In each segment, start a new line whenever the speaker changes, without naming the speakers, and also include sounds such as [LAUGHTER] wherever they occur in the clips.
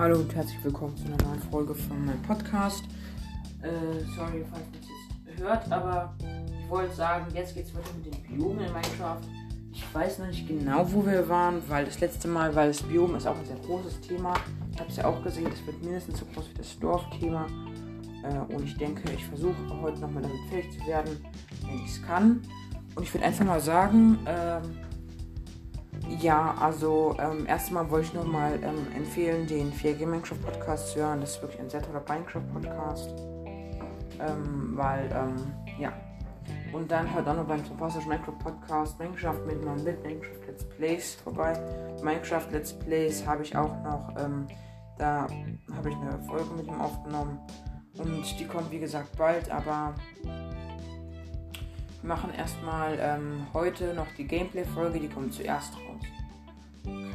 Hallo und herzlich willkommen zu einer neuen Folge von meinem Podcast. Äh, sorry, falls man es jetzt hört, aber ich wollte sagen, jetzt geht es weiter mit den Biomen in Minecraft. Ich weiß noch nicht genau, wo wir waren, weil das letzte Mal, weil das Biom ist auch ein sehr großes Thema. Ich habe es ja auch gesehen, es wird mindestens so groß wie das Dorfthema. Äh, und ich denke, ich versuche heute nochmal damit fähig zu werden, wenn ich es kann. Und ich würde einfach mal sagen, ähm, ja, also ähm, erstmal wollte ich nochmal ähm, empfehlen, den 4G Minecraft Podcast zu hören. Das ist wirklich ein sehr toller Minecraft Podcast. Ähm, weil, ähm, ja. Und dann hört auch noch beim Fantastisch Minecraft Podcast Minecraft mit meinem mit Minecraft Let's Plays vorbei. Minecraft Let's Plays habe ich auch noch, ähm, da habe ich eine Folge mit ihm aufgenommen. Und die kommt wie gesagt bald, aber machen erstmal ähm, heute noch die Gameplay-Folge, die kommt zuerst raus. Okay.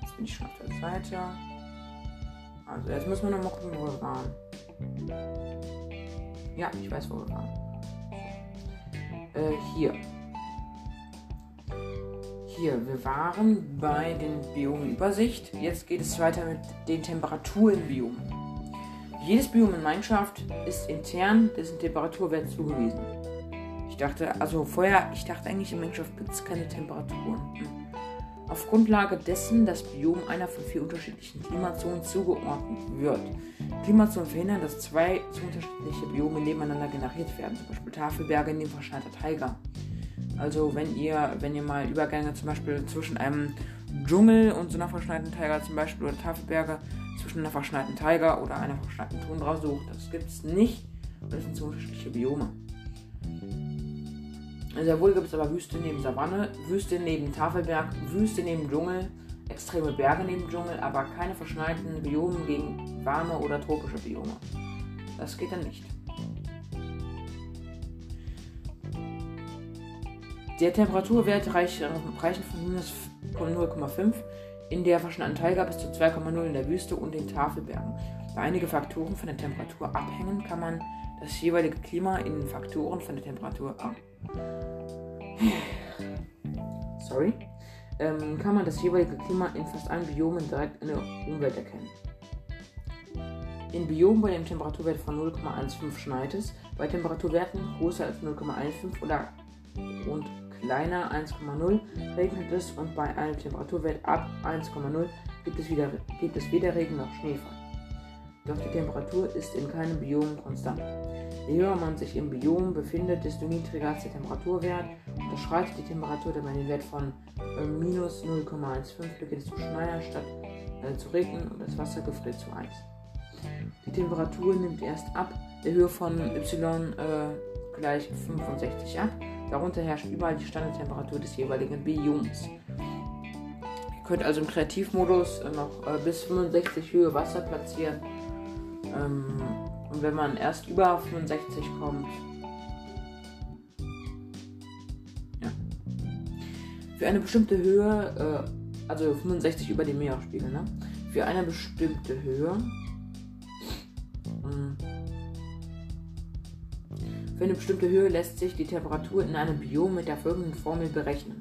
Jetzt bin ich schon auf der Seite. Also jetzt müssen wir noch mal gucken, wo wir waren. Ja, ich weiß, wo wir waren. Äh, hier. Hier, wir waren bei den Biomenübersicht. Jetzt geht es weiter mit den Temperaturenbiomen. Jedes Biom in Minecraft ist intern dessen Temperaturwert zugewiesen. Ich dachte, also vorher, ich dachte eigentlich in Minecraft gibt es keine Temperaturen. Auf Grundlage dessen das Biom einer von vier unterschiedlichen Klimazonen zugeordnet wird. Klimazonen verhindern, dass zwei zu unterschiedliche Biome nebeneinander generiert werden, zum Beispiel Tafelberge neben verschneiter Taiga. Also wenn ihr, wenn ihr mal Übergänge zum Beispiel zwischen einem Dschungel und so einer verschneiten Taiga zum Beispiel oder Tafelberge zwischen einer verschneiten Taiga oder einer verschneiten Tundra sucht. Das gibt es nicht. Das sind so unterschiedliche Biome. Sehr wohl gibt es aber Wüste neben Savanne, Wüste neben Tafelberg, Wüste neben Dschungel, extreme Berge neben Dschungel, aber keine verschneiten Biome gegen warme oder tropische Biome. Das geht dann nicht. Der Temperaturwert reicht, reichen von minus 0,5 in der verschneiten Taiga bis zu 2,0 in der Wüste und den Tafelbergen. Da einige Faktoren von der Temperatur abhängen, kann man das jeweilige Klima in Faktoren von der Temperatur ab. [SIGHS] Sorry. Ähm, kann man das jeweilige Klima in fast allen Biomen direkt in der Umwelt erkennen. In Biomen bei dem Temperaturwert von 0,15 schneit es, bei Temperaturwerten größer als 0,15 oder und kleiner 1,0 regnet es und bei einem Temperaturwert ab 1,0 gibt es, gibt es weder Regen noch Schneefall. Doch die Temperatur ist in keinem Biom konstant. Je höher man sich im Biom befindet, desto niedriger ist der Temperaturwert. Unterschreitet die Temperatur dabei den Wert von äh, minus 0,15, beginnt es zu schneien statt äh, zu regnen und das Wasser gefriert zu Eis. Die Temperatur nimmt erst ab der Höhe von y äh, gleich 65 ab Darunter herrscht überall die Standardtemperatur des jeweiligen Bioms. Ihr könnt also im Kreativmodus noch äh, bis 65 Höhe Wasser platzieren. Ähm, und wenn man erst über 65 kommt, ja. Für eine bestimmte Höhe, äh, also 65 über dem Meeresspiegel, ne? Für eine bestimmte Höhe Für eine bestimmte Höhe lässt sich die Temperatur in einem Biom mit der folgenden Formel berechnen.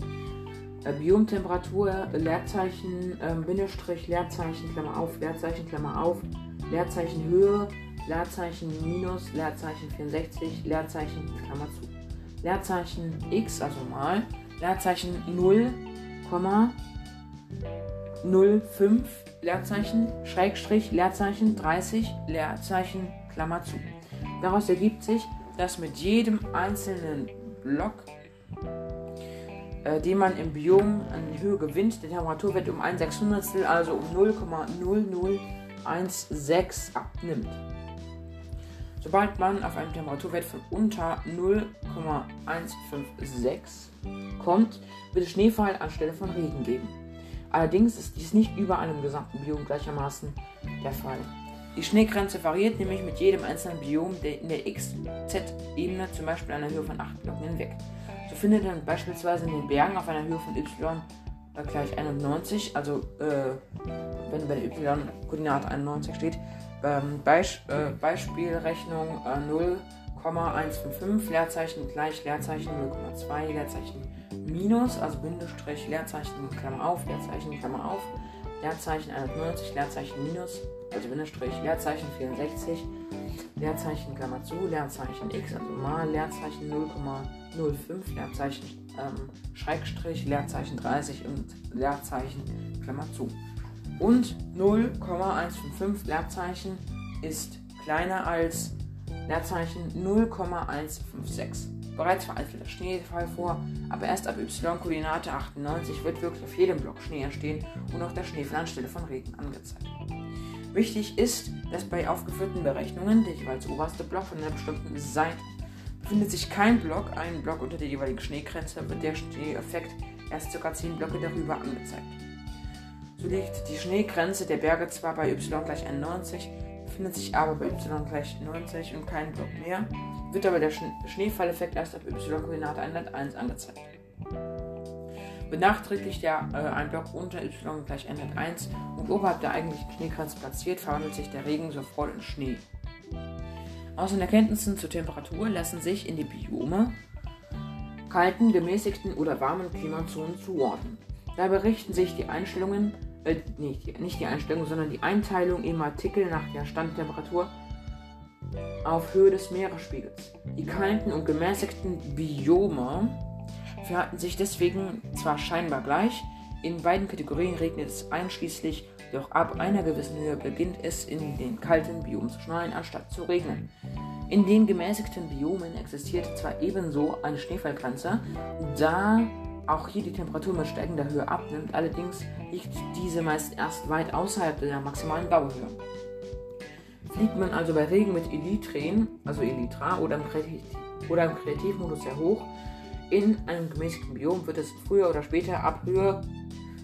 Äh, Biomtemperatur, Leerzeichen, äh, Bindestrich, Leerzeichen, Klammer auf, Leerzeichen, Klammer auf, Leerzeichen Höhe, Leerzeichen minus, Leerzeichen 64, Leerzeichen, Klammer zu. Leerzeichen x, also mal, Leerzeichen 0, 05, Leerzeichen, Schrägstrich, Leerzeichen 30, Leerzeichen, Klammer zu. Daraus ergibt sich, dass mit jedem einzelnen Block, äh, den man im Biom an Höhe gewinnt, der Temperaturwert um ein Sechshundertstel, also um 0,0016 abnimmt. Sobald man auf einen Temperaturwert von unter 0,156 kommt, wird es Schneefall anstelle von Regen geben. Allerdings ist dies nicht überall im gesamten Biom gleichermaßen der Fall. Die Schneegrenze variiert nämlich mit jedem einzelnen Biom in der XZ-Ebene, zum Beispiel einer Höhe von 8 Blocken hinweg. So findet man beispielsweise in den Bergen auf einer Höhe von y gleich 91, also äh, wenn bei der y-Koordinate 91 steht, ähm, Beisp äh, Beispielrechnung äh, 0,155 Leerzeichen gleich Leerzeichen 0,2 Leerzeichen minus, also Bindestrich, Leerzeichen, Klammer auf, Leerzeichen, Klammer auf, Leerzeichen 190, Leerzeichen minus, also Bindestrich, Leerzeichen 64, Leerzeichen, Klammer zu, Leerzeichen x, also mal Leerzeichen 0,05, Leerzeichen, ähm, Schrägstrich, Leerzeichen 30 und Leerzeichen, Klammer zu. Und 0,155 Leerzeichen ist kleiner als Leerzeichen 0,156. Bereits veraltet der Schneefall vor, aber erst ab y-Koordinate 98 wird wirklich auf jedem Block Schnee entstehen und auch der Schneefall anstelle von Regen angezeigt. Wichtig ist, dass bei aufgeführten Berechnungen der jeweils oberste Block von einer bestimmten Seite befindet sich kein Block, ein Block unter der jeweiligen Schneegrenze, wird der Schneeeffekt erst ca. 10 Blöcke darüber angezeigt. So liegt die Schneegrenze der Berge zwar bei y gleich 91, befindet sich aber bei y gleich 90 und kein Block mehr, wird aber der Schneefalleffekt erst ab y-Koordinate 101 angezeigt. Benachträglich der äh, ein Block unter y gleich 101 und oberhalb der eigentlichen Schneegrenze platziert, verwandelt sich der Regen sofort in Schnee. Aus den Erkenntnissen zur Temperatur lassen sich in die Biome kalten, gemäßigten oder warmen Klimazonen zuordnen. Dabei richten sich die Einstellungen, äh, nicht, nicht die Einstellung, sondern die Einteilung im Artikel nach der Standtemperatur auf Höhe des Meeresspiegels. Die kalten und gemäßigten Biome verhalten sich deswegen zwar scheinbar gleich, in beiden Kategorien regnet es einschließlich, doch ab einer gewissen Höhe beginnt es in den kalten Biomen zu schneien, anstatt zu regnen. In den gemäßigten Biomen existiert zwar ebenso eine Schneefallgrenze, da auch hier die Temperatur mit steigender Höhe abnimmt, allerdings liegt diese meist erst weit außerhalb der maximalen Dauerhöhe. Fliegt man also bei Regen mit Elytren, also Elytra oder im, oder im Kreativmodus sehr hoch, in einem gemäßigten Biom wird es früher oder später ab Höhe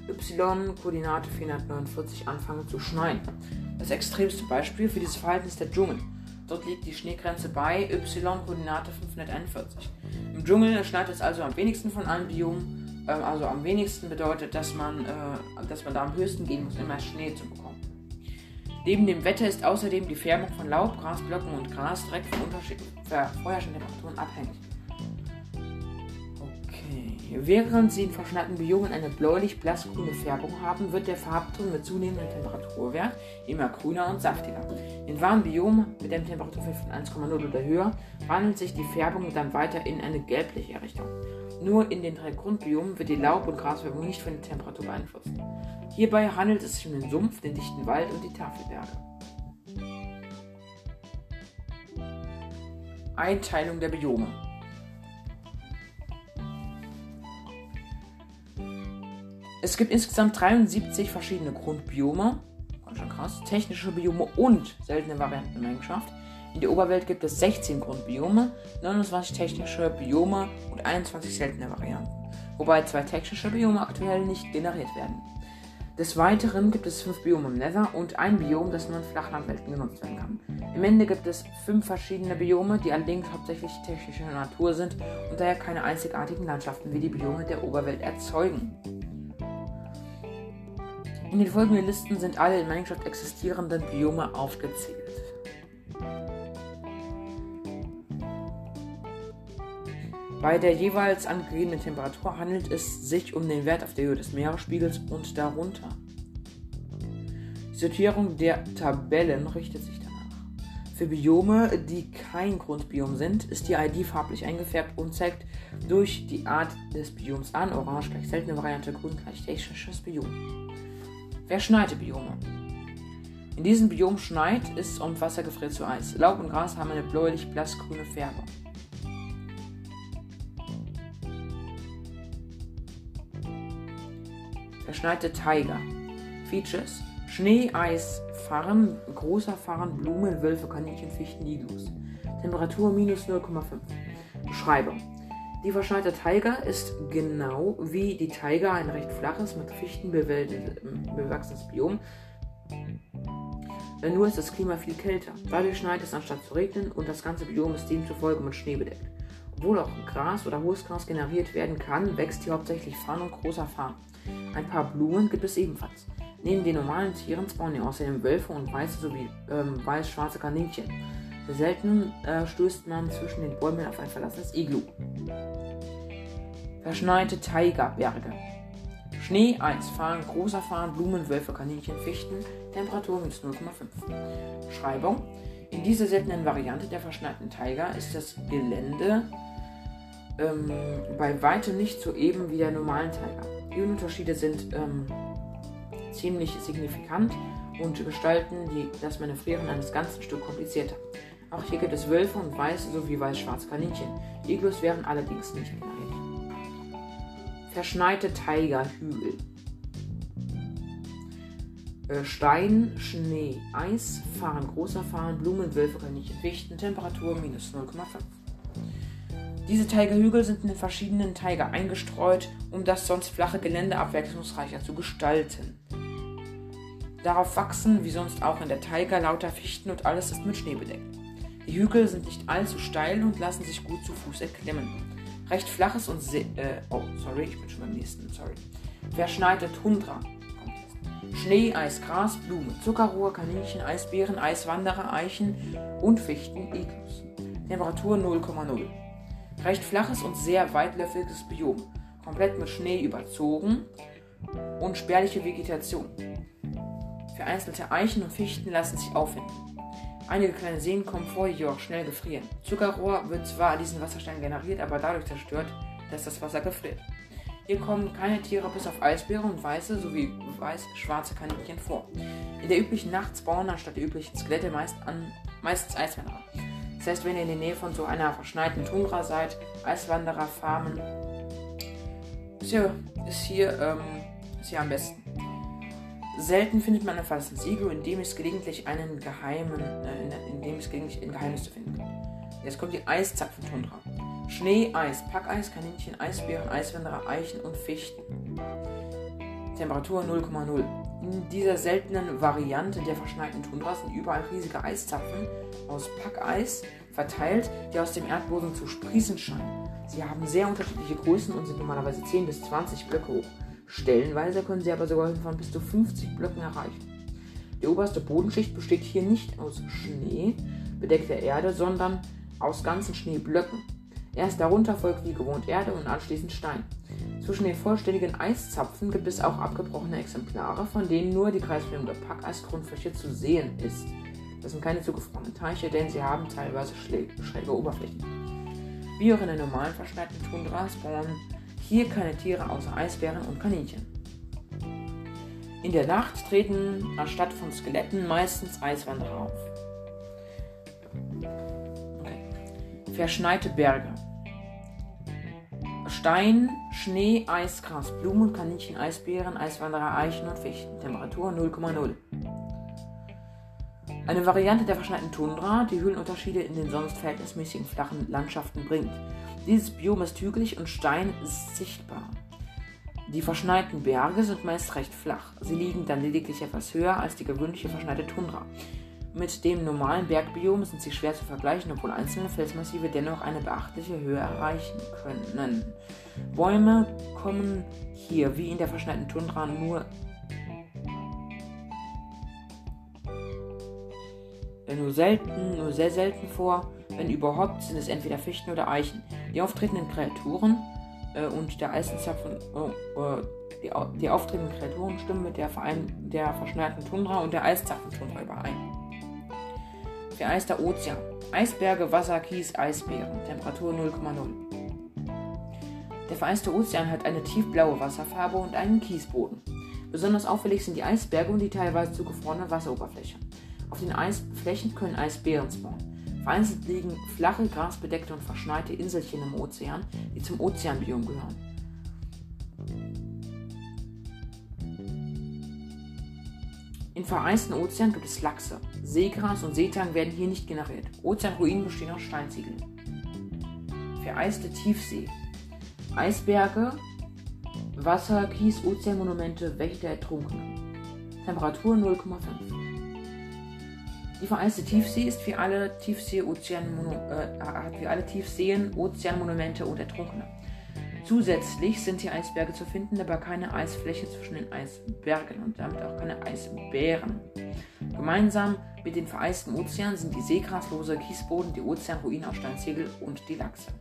y, Koordinate 449 anfangen zu schneien. Das extremste Beispiel für dieses Verhalten ist der Dschungel. Dort liegt die Schneegrenze bei y, Koordinate 541. Im Dschungel schneit es also am wenigsten von allen Biomen. Äh, also am wenigsten bedeutet, dass man, äh, dass man da am höchsten gehen muss, immer Schnee zu bekommen. Neben dem Wetter ist außerdem die Färbung von Laub, Grasblöcken und Gras direkt von vorherrschenden Temperaturen abhängig. Während sie in verschneiten Biomen eine bläulich-blassgrüne Färbung haben, wird der Farbton mit zunehmendem Temperaturwert immer grüner und saftiger. In warmen Biomen mit einem Temperaturwert von 1,0 oder höher wandelt sich die Färbung dann weiter in eine gelbliche Richtung. Nur in den drei Grundbiomen wird die Laub- und Grasfärbung nicht von der Temperatur beeinflusst. Hierbei handelt es sich um den Sumpf, den dichten Wald und die Tafelberge. Einteilung der Biome. Es gibt insgesamt 73 verschiedene Grundbiome, ganz schön krass, technische Biome und seltene Variantengemeinschaft. In der Oberwelt gibt es 16 Grundbiome, 29 technische Biome und 21 seltene Varianten, wobei zwei technische Biome aktuell nicht generiert werden. Des Weiteren gibt es fünf Biome im Nether und ein Biom, das nur in Flachlandwelten genutzt werden kann. Im Ende gibt es fünf verschiedene Biome, die allerdings hauptsächlich technischer Natur sind und daher keine einzigartigen Landschaften wie die Biome der Oberwelt erzeugen. In den folgenden Listen sind alle in Minecraft existierenden Biome aufgezählt. Bei der jeweils angegebenen Temperatur handelt es sich um den Wert auf der Höhe des Meeresspiegels und darunter. Die Sortierung der Tabellen richtet sich danach. Für Biome, die kein Grundbiom sind, ist die ID farblich eingefärbt und zeigt durch die Art des Bioms an. Orange gleich seltene Variante, grün gleich technisches Biom. Verschneite Biome. In diesem Biom schneit es und Wasser gefriert zu Eis. Laub und Gras haben eine bläulich-blassgrüne Färbung. Verschneite Tiger. Features: Schnee, Eis, Farn, großer Farn, Blumen, Wölfe, Kaninchen, Fichten, Iglus. Temperatur minus 0,5. Beschreibung: Die verschneite Tiger ist genau wie die Tiger ein recht flaches, mit Fichten bewachsenes Biom. Nur ist das Klima viel kälter. Dadurch schneit es anstatt zu regnen und das ganze Biom ist demzufolge mit Schnee bedeckt. Obwohl auch Gras oder hohes Gras generiert werden kann, wächst hier hauptsächlich Farn und großer Farn. Ein paar Blumen gibt es ebenfalls. Neben den normalen Tieren spawnen hier außerdem Wölfe und weiße sowie ähm, weiß-schwarze Kaninchen. Selten äh, stößt man zwischen den Bäumen auf ein verlassenes Iglu. Verschneite Taigaberge. Schnee, Eis, Farn, großer Farn, Blumen, Wölfe, Kaninchen, Fichten, Temperatur minus 0,5. Schreibung. In dieser seltenen Variante der verschneiten Taiga ist das Gelände ähm, bei weitem nicht so eben wie der normalen Taiga. Die Unterschiede sind ähm, ziemlich signifikant und gestalten die, das Manövrieren eines ganzen Stück komplizierter. Auch hier gibt es Wölfe und weiße sowie weiß-schwarze Kaninchen. Die Iglus wären allerdings nicht generiert. Verschneite Tigerhügel. Äh, Stein, Schnee, Eis, Fahren, großer Fahren, Blumen, Wölfe, Kaninchen, Fichten, Temperatur minus 0,5. Diese Tigerhügel sind in verschiedenen Tiger eingestreut, um das sonst flache Gelände abwechslungsreicher zu gestalten. Darauf wachsen, wie sonst auch in der Taiga, lauter Fichten und alles ist mit Schnee bedeckt. Die Hügel sind nicht allzu steil und lassen sich gut zu Fuß erklimmen. Recht flaches und sehr. Äh, oh, sorry, ich bin schon beim nächsten, sorry. Verschneite Tundra. Schnee, Eis, Gras, Blumen, Zuckerrohr, Kaninchen, Eisbären, Eiswanderer, Eichen und Fichten, Iglus. Temperatur 0,0. Recht flaches und sehr weitlöffiges Biom. Komplett mit Schnee überzogen und spärliche Vegetation. Vereinzelte Eichen und Fichten lassen sich auffinden. Einige kleine Seen kommen vor, die auch schnell gefrieren. Zuckerrohr wird zwar an diesen Wassersteinen generiert, aber dadurch zerstört, dass das Wasser gefriert. Hier kommen keine Tiere bis auf Eisbären und weiße sowie weiß-schwarze Kaninchen vor. In der üblichen Nacht spawnen anstatt der üblichen Skelette meist an, meistens Eiswanderer. Das heißt, wenn ihr in der Nähe von so einer verschneiten Tundra seid, Eiswanderer farmen, ist hier, ist hier, ähm, ist hier am besten. Selten findet man ein Siegel, in dem es gelegentlich einen geheimen, äh, in, dem es gelegentlich ein Geheimnis zu finden gibt. Jetzt kommt die Eiszapfentundra. Schnee, Eis, Packeis, Kaninchen, Eisbären, Eiswanderer, Eichen und Fichten. Temperatur 0,0. In dieser seltenen Variante der verschneiten Tundra sind überall riesige Eiszapfen aus Packeis verteilt, die aus dem Erdboden zu sprießen scheinen. Sie haben sehr unterschiedliche Größen und sind normalerweise 10 bis 20 Blöcke hoch. Stellenweise können sie aber sogar von bis zu 50 Blöcken erreichen. Die oberste Bodenschicht besteht hier nicht aus Schnee, bedeckter Erde, sondern aus ganzen Schneeblöcken. Erst darunter folgt wie gewohnt Erde und anschließend Stein. Zwischen den vollständigen Eiszapfen gibt es auch abgebrochene Exemplare, von denen nur die kreisförmige Packeisgrundfläche zu sehen ist. Das sind keine zugefrorenen Teiche, denn sie haben teilweise schräge Oberflächen. Wie auch in der normalen verschneiten Tundra spawnen hier keine Tiere außer Eisbären und Kaninchen. In der Nacht treten anstatt von Skeletten meistens Eiswanderer auf. Okay. Verschneite Berge. Stein, Schnee, Eis, Gras, Blumen, Kaninchen, Eisbären, Eiswanderer, Eichen und Fichten. Temperatur 0,0. Eine Variante der verschneiten Tundra, die Höhlenunterschiede in den sonst verhältnismäßigen flachen Landschaften bringt. Dieses Biom ist hügelig und Stein ist sichtbar. Die verschneiten Berge sind meist recht flach. Sie liegen dann lediglich etwas höher als die gewöhnliche verschneite Tundra. Mit dem normalen Bergbiom sind sie schwer zu vergleichen, obwohl einzelne Felsmassive dennoch eine beachtliche Höhe erreichen können. Bäume kommen hier wie in der verschneiten Tundra nur nur selten, nur sehr selten vor. Wenn überhaupt, sind es entweder Fichten oder Eichen. Die auftretenden Kreaturen äh, und der Eisenzapfen, äh, äh, die, die auftretenden Kreaturen stimmen mit der, Verein, der verschneiten Tundra und der Eiszapfentundra überein. Vereister Ozean. Eisberge, Wasser, Kies, Eisbären. Temperatur 0,0. Der vereiste Ozean hat eine tiefblaue Wasserfarbe und einen Kiesboden. Besonders auffällig sind die Eisberge und die teilweise zugefrorene Wasseroberfläche. Auf den Eisflächen können Eisbären spawnen. Vereinzelt liegen flache, grasbedeckte und verschneite Inselchen im Ozean, die zum Ozeanbiom gehören. In vereisten Ozean gibt es Lachse. Seegras und Seetang werden hier nicht generiert. Ozeanruinen bestehen aus Steinziegeln. Vereiste Tiefsee. Eisberge, Wasser, Kies, Ozeanmonumente, Wächter, Ertrunkene. Temperatur 0,5. Die vereiste Tiefsee ist wie alle Tiefsee äh, hat wie alle Tiefseen Ozeanmonumente und Ertrunkene. Zusätzlich sind hier Eisberge zu finden, aber keine Eisfläche zwischen den Eisbergen und damit auch keine Eisbären. Gemeinsam mit den vereisten Ozeanen sind die seegraslose Kiesboden, die Ozeanruine aus Steinzegel und die Lachse.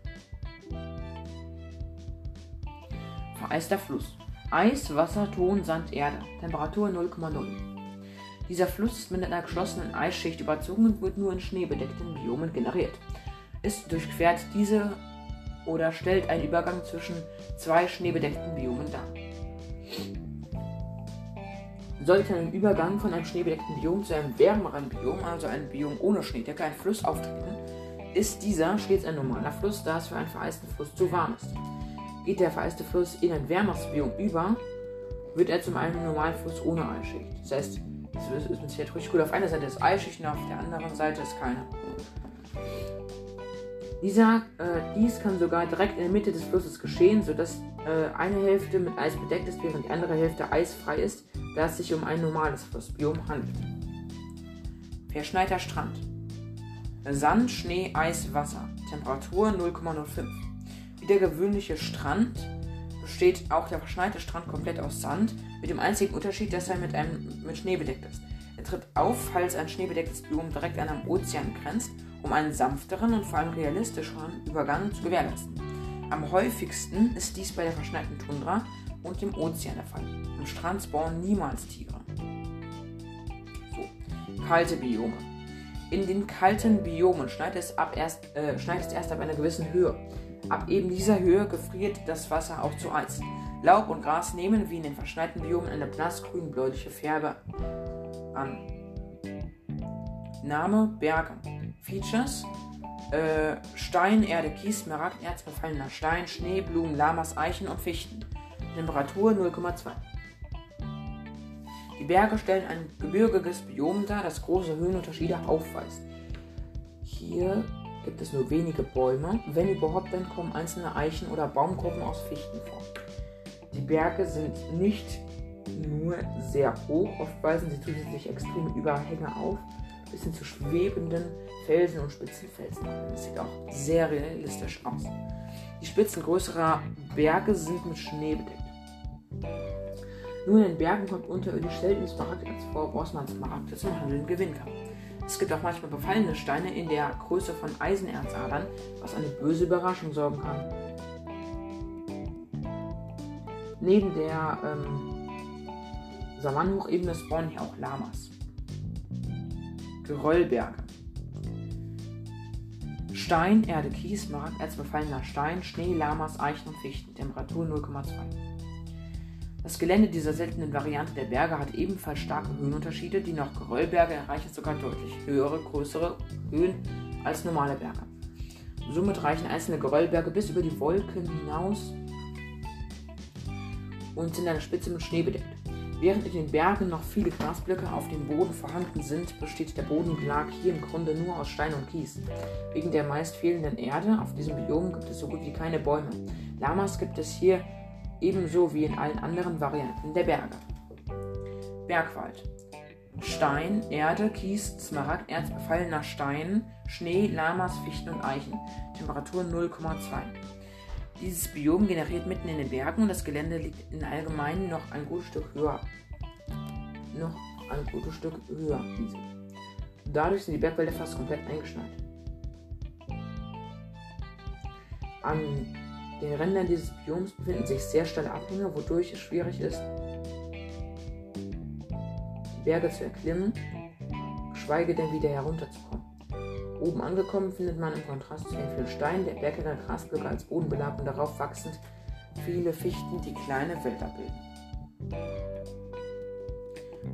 Vereister Fluss. Eis, Wasser, Ton, Sand, Erde. Temperatur 0,0. Dieser Fluss ist mit einer geschlossenen Eisschicht überzogen und wird nur in schneebedeckten Biomen generiert. Es durchquert diese oder stellt einen Übergang zwischen zwei schneebedeckten Biomen dar. Sollte ein Übergang von einem schneebedeckten Biom zu einem wärmeren Biom, also einem Biom ohne Schneedecke, ein Fluss auftreten, ist dieser stets ein normaler Fluss, da es für einen vereisten Fluss zu warm ist. Geht der vereiste Fluss in ein wärmeres Biom über, wird er zum einen normalen Fluss ohne Eisschicht. Das heißt, es ist mit Sicherheit richtig cool. Auf einer Seite ist Eisschicht und auf der anderen Seite ist keine. Dieser, äh, dies kann sogar direkt in der Mitte des Flusses geschehen, sodass äh, eine Hälfte mit Eis bedeckt ist, während die andere Hälfte eisfrei ist, da es sich um ein normales Flussbiom handelt. Verschneiter Strand. Sand, Schnee, Eis, Wasser. Temperatur 0,05. Wie der gewöhnliche Strand besteht auch der verschneite Strand komplett aus Sand, mit dem einzigen Unterschied, dass er mit, einem, mit Schnee bedeckt ist. Er tritt auf, falls ein schneebedecktes Biom direkt an einem Ozean grenzt, um einen sanfteren und vor allem realistischeren Übergang zu gewährleisten. Am häufigsten ist dies bei der verschneiten Tundra und dem Ozean der Fall. Am Strand spawnen niemals Tiere. So. Kalte Biome. In den kalten Biomen schneit es, ab erst, äh, schneit es erst ab einer gewissen Höhe. Ab eben dieser Höhe gefriert das Wasser auch zu Eis. Laub und Gras nehmen wie in den verschneiten Biomen eine blassgrün-bläuliche Färbe an. Name Berge. Features äh, Stein, Erde, Kies, Smaragd, Erz, befallener Stein, Schnee, Blumen, Lamas, Eichen und Fichten. Temperatur 0,2. Die Berge stellen ein gebirgiges Biom dar, das große Höhenunterschiede aufweist. Hier gibt es nur wenige Bäume. Wenn überhaupt, dann kommen einzelne Eichen oder Baumgruppen aus Fichten vor. Die Berge sind nicht nur sehr hoch, oft weisen sie zusätzlich extreme Überhänge auf, bis hin zu schwebenden Felsen und spitzen Felsen. Das sieht auch sehr realistisch aus. Die Spitzen größerer Berge sind mit Schnee bedeckt. Nur in den Bergen kommt unterirdisch selten Smaragderz vor, woraus man zum Handeln gewinnen kann. Es gibt auch manchmal befallene Steine in der Größe von Eisenerzadern, was eine böse Überraschung sorgen kann. Neben der ähm, Savannenhochebene spawnen hier auch Lamas. Geröllberge. Stein, Erde, Kies, Mark, erzbefallener Stein, Schnee, Lamas, Eichen und Fichten. Temperatur 0,2. Das Gelände dieser seltenen Variante der Berge hat ebenfalls starke Höhenunterschiede. Die noch Geröllberge erreichen sogar deutlich höhere, größere Höhen als normale Berge. Somit reichen einzelne Geröllberge bis über die Wolken hinaus und sind an der Spitze mit Schnee bedeckt. Während in den Bergen noch viele Grasblöcke auf dem Boden vorhanden sind, besteht der Bodenbelag hier im Grunde nur aus Stein und Kies. Wegen der meist fehlenden Erde auf diesem Biom gibt es so gut wie keine Bäume. Lamas gibt es hier ebenso wie in allen anderen Varianten der Berge. Bergwald. Stein, Erde, Kies, Smaragd, Erz, befallener Stein, Schnee, Lamas, Fichten und Eichen. Temperatur 0,2. Dieses Biom generiert mitten in den Bergen und das Gelände liegt in allgemein noch ein gutes Stück höher. Noch ein gutes Stück höher. Dadurch sind die Bergwälder fast komplett eingeschneit. An den Rändern dieses Bioms befinden sich sehr steile Abhänge, wodurch es schwierig ist, die Berge zu erklimmen, geschweige denn wieder herunterzukommen. Oben angekommen findet man im Kontrast zu den vielen Steinen der bergige Grasblöcke als Bodenbelag und darauf wachsend viele Fichten, die kleine Wälder bilden.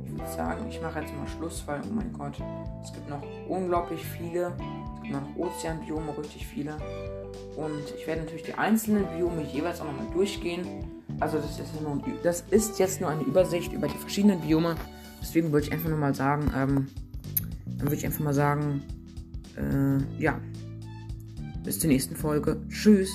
Ich würde sagen, ich mache jetzt mal Schluss, weil, oh mein Gott, es gibt noch unglaublich viele. Es gibt noch Ozeanbiome, richtig viele. Und ich werde natürlich die einzelnen Biome jeweils auch nochmal durchgehen. Also das ist, nur, das ist, jetzt nur eine Übersicht über die verschiedenen Biome. Deswegen würde ich einfach nur mal sagen, ähm, dann würde ich einfach mal sagen, äh, ja. Bis zur nächsten Folge. Tschüss.